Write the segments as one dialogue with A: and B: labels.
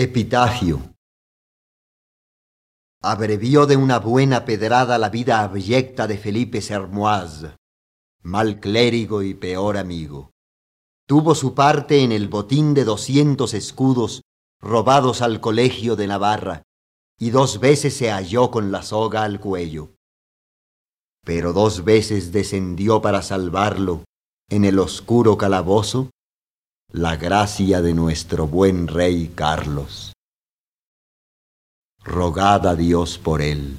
A: Epitafio Abrevió de una buena pedrada la vida abyecta de Felipe Sermoise, mal clérigo y peor amigo. Tuvo su parte en el botín de doscientos escudos robados al colegio de Navarra, y dos veces se halló con la soga al cuello. Pero dos veces descendió para salvarlo en el oscuro calabozo la gracia de nuestro buen rey Carlos. Rogad a Dios por él.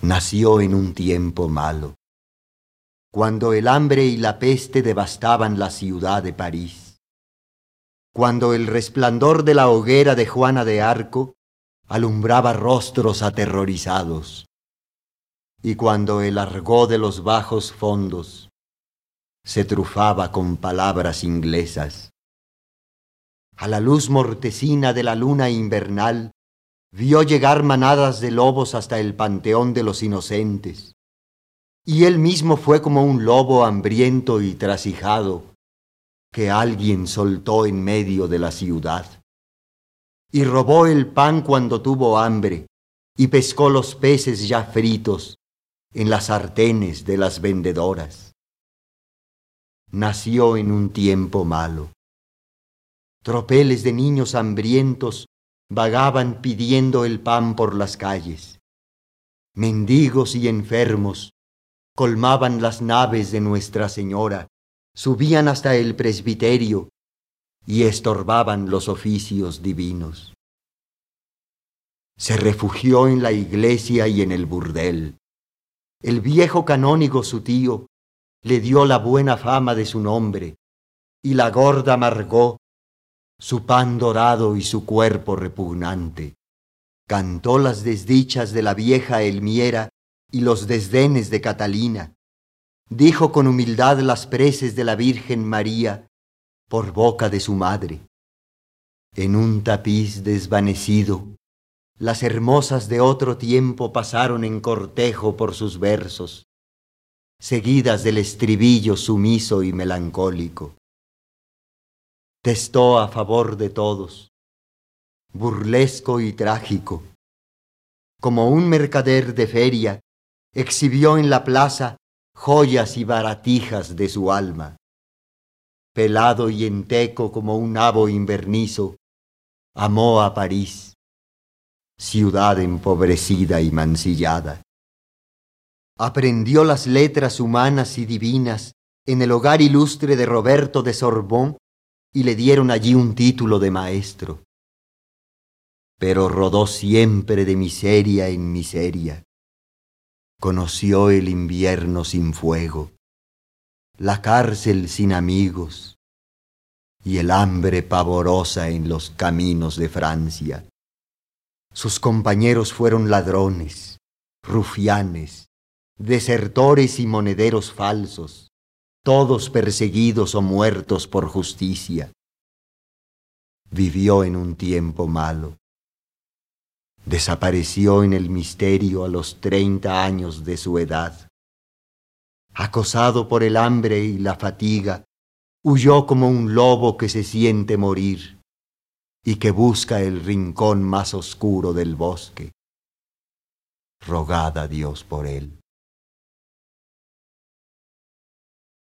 A: Nació en un tiempo malo, cuando el hambre y la peste devastaban la ciudad de París, cuando el resplandor de la hoguera de Juana de Arco alumbraba rostros aterrorizados, y cuando el argó de los bajos fondos se trufaba con palabras inglesas. A la luz mortecina de la luna invernal, vio llegar manadas de lobos hasta el panteón de los inocentes, y él mismo fue como un lobo hambriento y trasijado que alguien soltó en medio de la ciudad. Y robó el pan cuando tuvo hambre, y pescó los peces ya fritos en las sartenes de las vendedoras nació en un tiempo malo. Tropeles de niños hambrientos vagaban pidiendo el pan por las calles. Mendigos y enfermos colmaban las naves de Nuestra Señora, subían hasta el presbiterio y estorbaban los oficios divinos. Se refugió en la iglesia y en el burdel. El viejo canónigo su tío le dio la buena fama de su nombre, y la gorda amargó su pan dorado y su cuerpo repugnante. Cantó las desdichas de la vieja Elmiera y los desdenes de Catalina. Dijo con humildad las preces de la Virgen María por boca de su madre. En un tapiz desvanecido, las hermosas de otro tiempo pasaron en cortejo por sus versos seguidas del estribillo sumiso y melancólico. Testó a favor de todos, burlesco y trágico. Como un mercader de feria, exhibió en la plaza joyas y baratijas de su alma. Pelado y enteco como un nabo invernizo, amó a París, ciudad empobrecida y mancillada aprendió las letras humanas y divinas en el hogar ilustre de Roberto de Sorbón y le dieron allí un título de maestro. Pero rodó siempre de miseria en miseria. Conoció el invierno sin fuego, la cárcel sin amigos y el hambre pavorosa en los caminos de Francia. Sus compañeros fueron ladrones, rufianes, desertores y monederos falsos, todos perseguidos o muertos por justicia. Vivió en un tiempo malo. Desapareció en el misterio a los treinta años de su edad. Acosado por el hambre y la fatiga, huyó como un lobo que se siente morir y que busca el rincón más oscuro del bosque. Rogad a Dios por él.